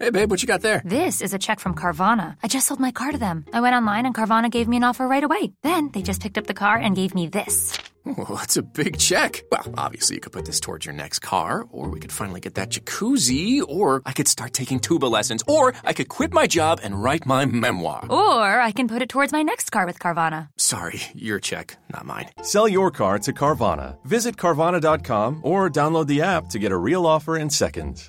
Hey, babe, what you got there? This is a check from Carvana. I just sold my car to them. I went online and Carvana gave me an offer right away. Then they just picked up the car and gave me this. Oh, that's a big check. Well, obviously, you could put this towards your next car, or we could finally get that jacuzzi, or I could start taking tuba lessons, or I could quit my job and write my memoir. Or I can put it towards my next car with Carvana. Sorry, your check, not mine. Sell your car to Carvana. Visit Carvana.com or download the app to get a real offer in seconds.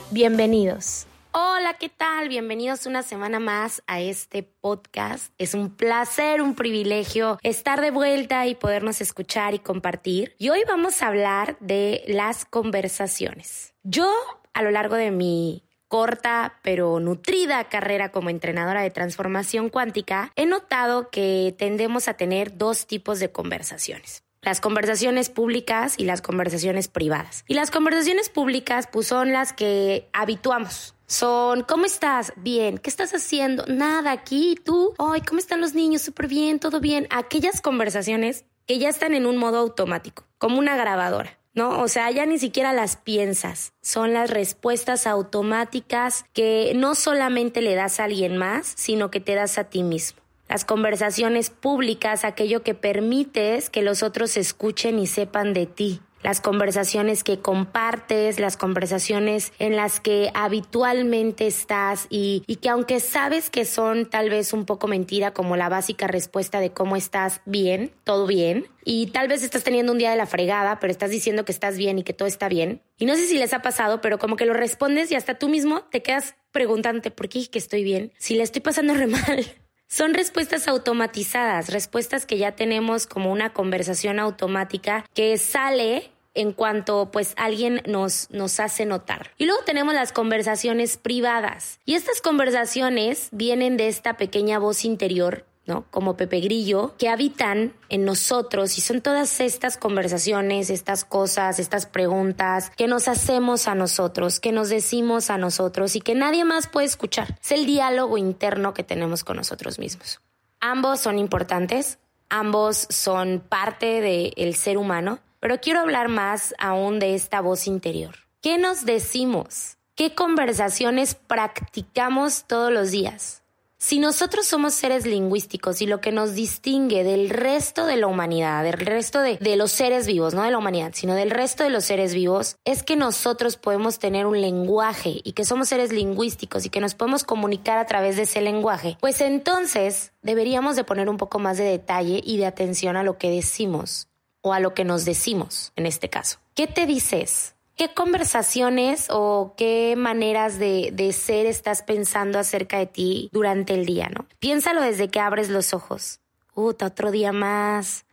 bienvenidos. Hola, ¿qué tal? Bienvenidos una semana más a este podcast. Es un placer, un privilegio estar de vuelta y podernos escuchar y compartir. Y hoy vamos a hablar de las conversaciones. Yo, a lo largo de mi corta pero nutrida carrera como entrenadora de transformación cuántica, he notado que tendemos a tener dos tipos de conversaciones las conversaciones públicas y las conversaciones privadas. Y las conversaciones públicas pues son las que habituamos. Son, ¿cómo estás? Bien. ¿Qué estás haciendo? Nada, aquí, tú. Ay, ¿cómo están los niños? Súper bien, todo bien. Aquellas conversaciones que ya están en un modo automático, como una grabadora. ¿no? O sea, ya ni siquiera las piensas. Son las respuestas automáticas que no solamente le das a alguien más, sino que te das a ti mismo las conversaciones públicas, aquello que permites que los otros escuchen y sepan de ti las conversaciones que compartes, las conversaciones en las que habitualmente estás y, que aunque sabes que son tal vez un poco mentira como la básica respuesta de cómo estás bien, todo bien, y tal vez estás teniendo un día de la fregada, pero estás diciendo que estás bien y que todo está bien. Y no sé si les ha pasado, pero como que lo respondes y hasta tú mismo te quedas preguntándote por qué que estoy bien, si le estoy pasando re mal. Son respuestas automatizadas, respuestas que ya tenemos como una conversación automática que sale en cuanto pues alguien nos, nos hace notar. Y luego tenemos las conversaciones privadas. Y estas conversaciones vienen de esta pequeña voz interior ¿no? Como Pepe Grillo, que habitan en nosotros y son todas estas conversaciones, estas cosas, estas preguntas que nos hacemos a nosotros, que nos decimos a nosotros y que nadie más puede escuchar. Es el diálogo interno que tenemos con nosotros mismos. Ambos son importantes, ambos son parte del ser humano, pero quiero hablar más aún de esta voz interior. ¿Qué nos decimos? ¿Qué conversaciones practicamos todos los días? Si nosotros somos seres lingüísticos y lo que nos distingue del resto de la humanidad, del resto de, los seres vivos, no de la humanidad, sino del resto de los seres vivos, es que nosotros podemos tener un lenguaje y que somos seres lingüísticos y que nos podemos comunicar a través de ese lenguaje, pues entonces deberíamos de poner un poco más de detalle y de atención a lo que decimos o a lo que nos decimos en este caso. ¿Qué te dices? ¿Qué conversaciones o qué maneras de, de, ser estás pensando acerca de ti durante el día, no? Piénsalo desde que abres los ojos. Uta, otro día más.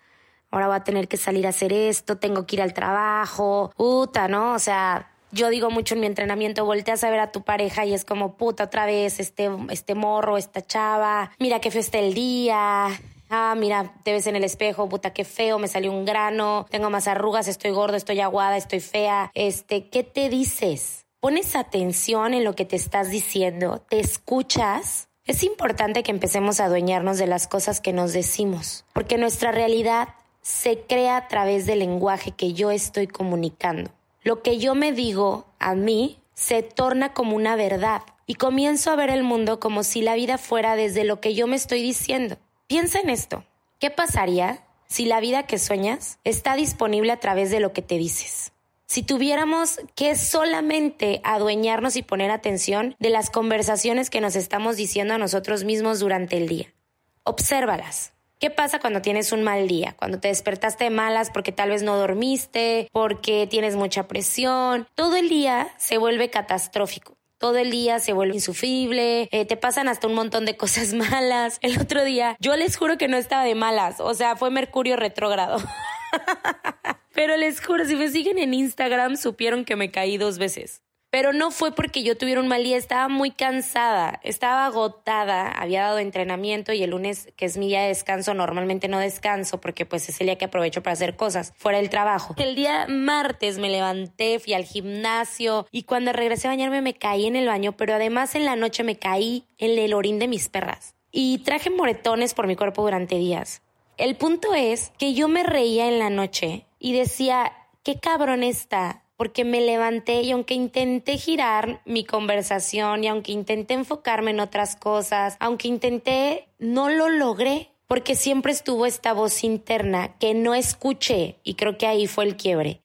Ahora voy a tener que salir a hacer esto, tengo que ir al trabajo. Uta, ¿no? O sea, yo digo mucho en mi entrenamiento, volteas a ver a tu pareja y es como, puta, otra vez, este, este morro, esta chava, mira qué feo está el día, Ah, mira, te ves en el espejo, puta, qué feo, me salió un grano, tengo más arrugas, estoy gordo, estoy aguada, estoy fea. Este, ¿qué te dices? ¿Pones atención en lo que te estás diciendo? ¿Te escuchas? Es importante que empecemos a adueñarnos de las cosas que nos decimos, porque nuestra realidad se crea a través del lenguaje que yo estoy comunicando. Lo que yo me digo a mí se torna como una verdad y comienzo a ver el mundo como si la vida fuera desde lo que yo me estoy diciendo. Piensa en esto. ¿Qué pasaría si la vida que sueñas está disponible a través de lo que te dices? si tuviéramos que solamente adueñarnos y poner atención de las conversaciones que nos estamos diciendo a nosotros mismos durante el día. Obsérvalas. ¿Qué pasa cuando tienes un mal día? Cuando te despertaste de malas porque tal vez no dormiste, porque tienes mucha presión. Todo el día se vuelve catastrófico. Todo el día se vuelve insufrible, eh, te pasan hasta un montón de cosas malas. El otro día, yo les juro que no estaba de malas, o sea, fue Mercurio retrógrado. Pero les juro, si me siguen en Instagram, supieron que me caí dos veces. Pero no fue porque yo tuviera un mal día, estaba muy cansada, estaba agotada, había dado entrenamiento y el lunes, que es mi día de descanso, normalmente no descanso porque pues es el día que aprovecho para hacer cosas fuera del trabajo. El día martes me levanté, fui al gimnasio y cuando regresé a bañarme me caí en el baño, pero además en la noche me caí en el orín de mis perras y traje moretones por mi cuerpo durante días. El punto es que yo me reía en la noche y decía, qué cabrón está porque me levanté y aunque intenté girar mi conversación y aunque intenté enfocarme en otras cosas, aunque intenté, no lo logré porque siempre estuvo esta voz interna que no escuché y creo que ahí fue el quiebre.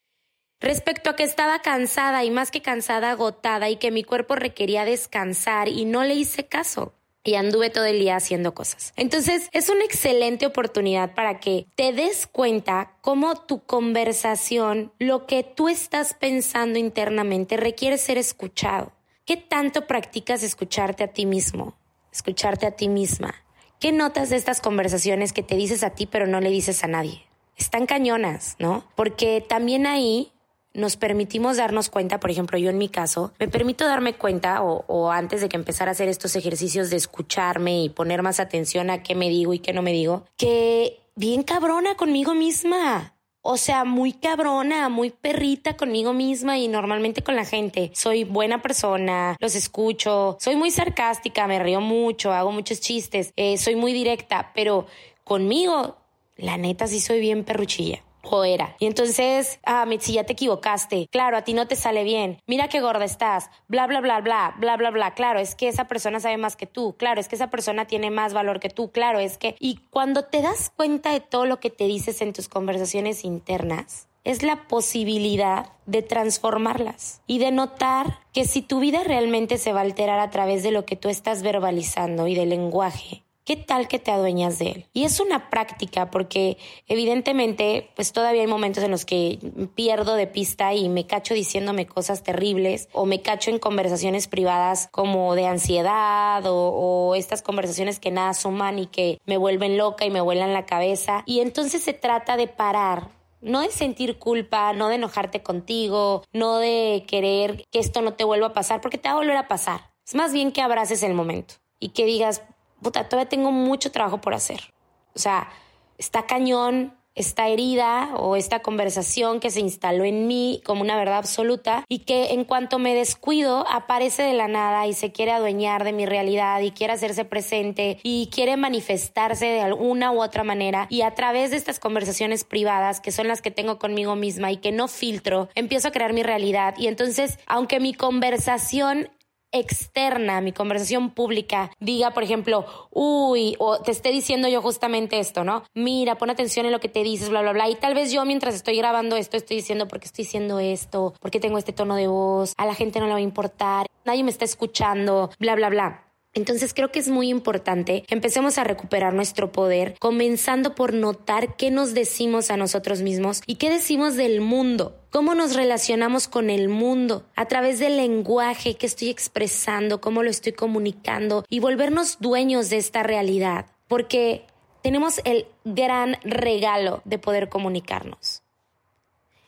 Respecto a que estaba cansada y más que cansada, agotada y que mi cuerpo requería descansar y no le hice caso y anduve todo el día haciendo cosas. Entonces es una excelente oportunidad para que te des cuenta cómo tu conversación, lo que tú estás pensando internamente requiere ser escuchado. ¿Qué tanto practicas escucharte a ti mismo? Escucharte a ti misma. ¿Qué notas de estas conversaciones que te dices a ti pero no le dices a nadie? Están cañonas, ¿no? Porque también ahí nos permitimos darnos cuenta, por ejemplo, yo en mi caso, me permito darme cuenta o, antes de que empezar a hacer estos ejercicios de escucharme y poner más atención a qué me digo y qué no me digo, que bien cabrona conmigo misma. O sea, muy cabrona, muy perrita conmigo misma y normalmente con la gente. Soy buena persona, los escucho, soy muy sarcástica, me río mucho, hago muchos chistes, eh, soy muy directa, pero conmigo, la neta sí soy bien perruchilla o era. Y entonces, ah, Mitzi, ya te equivocaste. Claro, a ti no te sale bien. Mira qué gorda estás. Bla, bla, bla, bla, bla, bla, bla. Claro, es que esa persona sabe más que tú. Claro, es que esa persona tiene más valor que tú. Claro, es que... Y cuando te das cuenta de todo lo que te dices en tus conversaciones internas, es la posibilidad de transformarlas y de notar que si tu vida realmente se va a alterar a través de lo que tú estás verbalizando y del lenguaje, ¿Qué tal que te adueñas de él? Y es una práctica porque evidentemente pues todavía hay momentos en los que pierdo de pista y me cacho diciéndome cosas terribles o me cacho en conversaciones privadas como de ansiedad o, estas conversaciones que nada suman y que me vuelven loca y me vuelan la cabeza. Y entonces se trata de parar no de sentir culpa, no de enojarte contigo, no de querer que esto no te vuelva a pasar, porque te va a volver a pasar. Es más bien que abraces el momento y que digas, puta, todavía tengo mucho trabajo por hacer. O sea, está cañón esta herida o esta conversación que se instaló en mí como una verdad absoluta y que en cuanto me descuido aparece de la nada y se quiere adueñar de mi realidad y quiere hacerse presente y quiere manifestarse de alguna u otra manera y a través de estas conversaciones privadas que son las que tengo conmigo misma y que no filtro, empiezo a crear mi realidad y entonces aunque mi conversación externa, mi conversación pública, diga, por ejemplo, uy, o te esté diciendo yo justamente esto, ¿no? Mira, pon atención en lo que te dices, bla, bla, bla. Y tal vez yo mientras estoy grabando esto estoy diciendo, ¿por qué estoy diciendo esto? ¿Por qué tengo este tono de voz? A la gente no le va a importar, nadie me está escuchando, bla, bla, bla. Entonces creo que es muy importante que empecemos a recuperar nuestro poder, comenzando por notar qué nos decimos a nosotros mismos y qué decimos del mundo, cómo nos relacionamos con el mundo a través del lenguaje que estoy expresando, cómo lo estoy comunicando y volvernos dueños de esta realidad, porque tenemos el gran regalo de poder comunicarnos.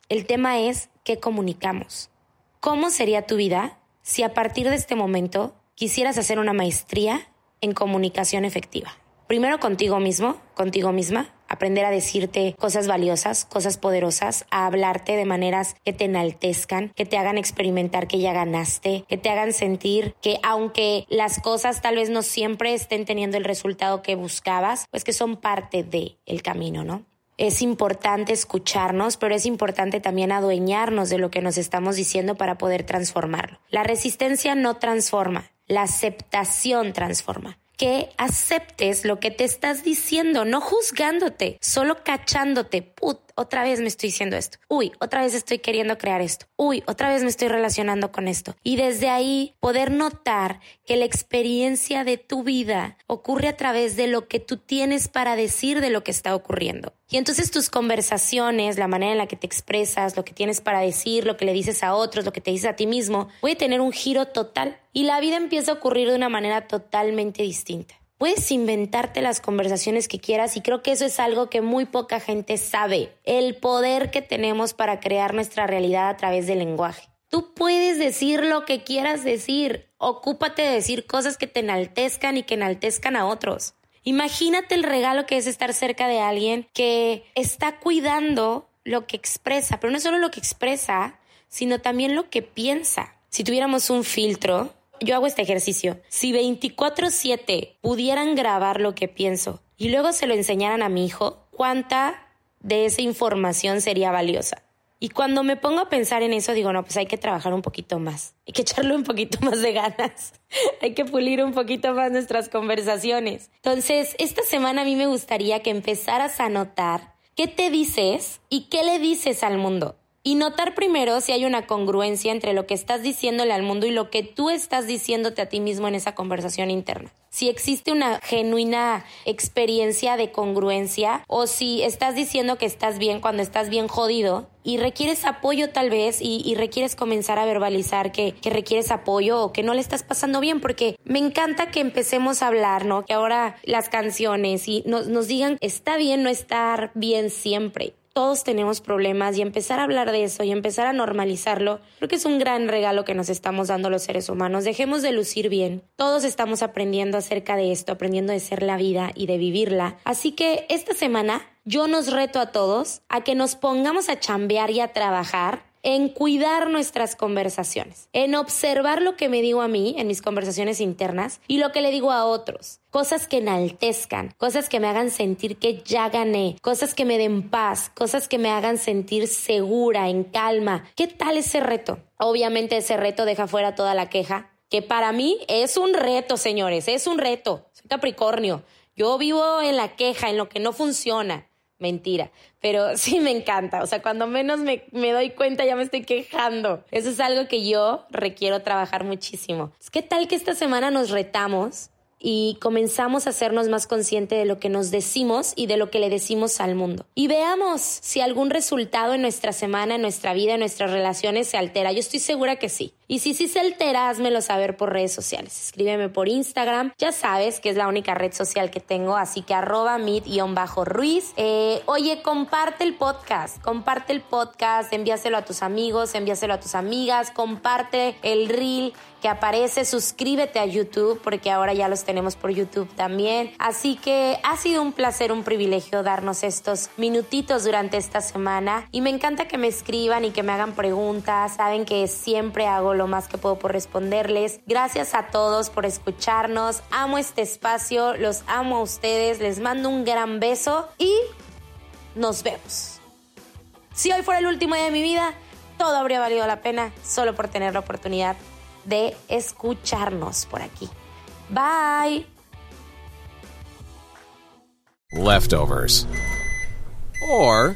El tema es qué comunicamos. ¿Cómo sería tu vida si a partir de este momento quisieras hacer una maestría en comunicación efectiva. Primero contigo mismo, contigo misma, aprender a decirte cosas valiosas, cosas poderosas, a hablarte de maneras que te enaltezcan, que te hagan experimentar que ya ganaste, que te hagan sentir que aunque las cosas tal vez no siempre estén teniendo el resultado que buscabas, pues que son parte de el camino, ¿no? Es importante escucharnos, pero es importante también adueñarnos de lo que nos estamos diciendo para poder transformarlo. La resistencia no transforma, la aceptación transforma. Que aceptes lo que te estás diciendo, no juzgándote, solo cachándote. Put, otra vez me estoy diciendo esto. Uy, otra vez estoy queriendo crear esto. Uy, otra vez me estoy relacionando con esto. Y desde ahí poder notar que la experiencia de tu vida ocurre a través de lo que tú tienes para decir de lo que está ocurriendo. Y entonces tus conversaciones, la manera en la que te expresas, lo que tienes para decir, lo que le dices a otros, lo que te dices a ti mismo, puede tener un giro total y la vida empieza a ocurrir de una manera totalmente distinta. Puedes inventarte las conversaciones que quieras y creo que eso es algo que muy poca gente sabe, el poder que tenemos para crear nuestra realidad a través del lenguaje. Tú puedes decir lo que quieras decir, ocúpate de decir cosas que te enaltezcan y que enaltezcan a otros. Imagínate el regalo que es estar cerca de alguien que está cuidando lo que expresa, pero no solo lo que expresa, sino también lo que piensa. Si tuviéramos un filtro, yo hago este ejercicio. Si 24/7 pudieran grabar lo que pienso y luego se lo enseñaran a mi hijo, ¿cuánta de esa información sería valiosa? Y cuando me pongo a pensar en eso, digo, no, pues hay que trabajar un poquito más, hay que echarle un poquito más de ganas, hay que pulir un poquito más nuestras conversaciones. Entonces, esta semana a mí me gustaría que empezaras a notar qué te dices y qué le dices al mundo y notar primero si hay una congruencia entre lo que estás diciéndole al mundo y lo que tú estás diciéndote a ti mismo en esa conversación interna. Si existe una genuina experiencia de congruencia o si estás diciendo que estás bien cuando estás bien jodido y requieres apoyo tal vez y, requieres comenzar a verbalizar que, requieres apoyo o que no le estás pasando bien porque me encanta que empecemos a hablar, ¿no? Que ahora las canciones y nos, nos digan está bien no estar bien siempre todos tenemos problemas y empezar a hablar de eso y empezar a normalizarlo, creo que es un gran regalo que nos estamos dando los seres humanos. Dejemos de lucir bien. Todos estamos aprendiendo acerca de esto, aprendiendo de ser la vida y de vivirla. Así que esta semana yo nos reto a todos a que nos pongamos a chambear y a trabajar en cuidar nuestras conversaciones, en observar lo que me digo a mí en mis conversaciones internas y lo que le digo a otros. Cosas que enaltezcan, cosas que me hagan sentir que ya gané, cosas que me den paz, cosas que me hagan sentir segura, en calma. ¿Qué tal ese reto? Obviamente ese reto deja fuera toda la queja, que para mí es un reto, señores, es un reto. Soy Capricornio. Yo vivo en la queja, en lo que no funciona. Mentira, pero sí me encanta. O sea, cuando menos me, me, doy cuenta ya me estoy quejando. Eso es algo que yo requiero trabajar muchísimo. ¿Qué tal que esta semana nos retamos y comenzamos a hacernos más consciente de lo que nos decimos y de lo que le decimos al mundo. Y veamos si algún resultado en nuestra semana, en nuestra vida, en nuestras relaciones se altera. Yo estoy segura que sí. Y si sí se altera, házmelo saber por redes sociales. Escríbeme por Instagram. Ya sabes que es la única red social que tengo, así que arroba mit-ruiz. Eh, oye, comparte el podcast. Comparte el podcast, envíaselo a tus amigos, envíaselo a tus amigas, comparte el reel que aparece, suscríbete a YouTube porque ahora ya los tenemos por YouTube también. Así que ha sido un placer, un privilegio darnos estos minutitos durante esta semana y me encanta que me escriban y que me hagan preguntas. Saben que siempre hago lo más que puedo por responderles. Gracias a todos por escucharnos. Amo este espacio, los amo a ustedes, les mando un gran beso y nos vemos. Si hoy fuera el último día de mi vida, todo habría valido la pena solo por tener la oportunidad de escucharnos por aquí. Bye. Leftovers. Or